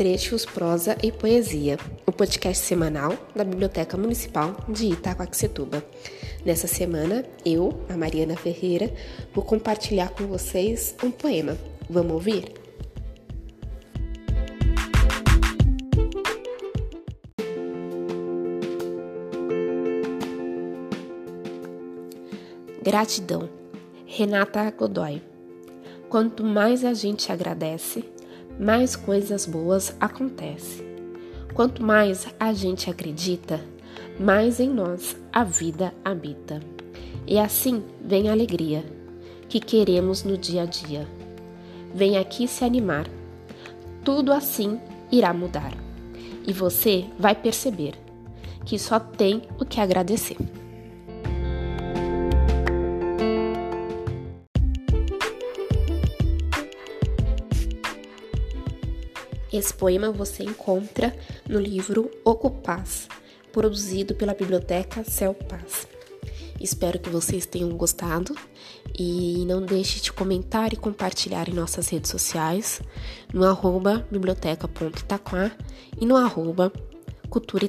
Trechos, Prosa e Poesia, o podcast semanal da Biblioteca Municipal de Itacoaxetuba. Nessa semana, eu, a Mariana Ferreira, vou compartilhar com vocês um poema. Vamos ouvir? Gratidão, Renata Godoy. Quanto mais a gente agradece, mais coisas boas acontecem. Quanto mais a gente acredita, mais em nós a vida habita. E assim vem a alegria que queremos no dia a dia. Vem aqui se animar. Tudo assim irá mudar. E você vai perceber que só tem o que agradecer. Esse poema você encontra no livro Ocupaz, produzido pela Biblioteca Céu Paz. Espero que vocês tenham gostado e não deixe de comentar e compartilhar em nossas redes sociais, no arroba biblioteca.itaquá e no arroba cultura.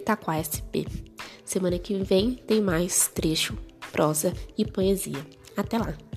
Semana que vem tem mais trecho, prosa e poesia. Até lá!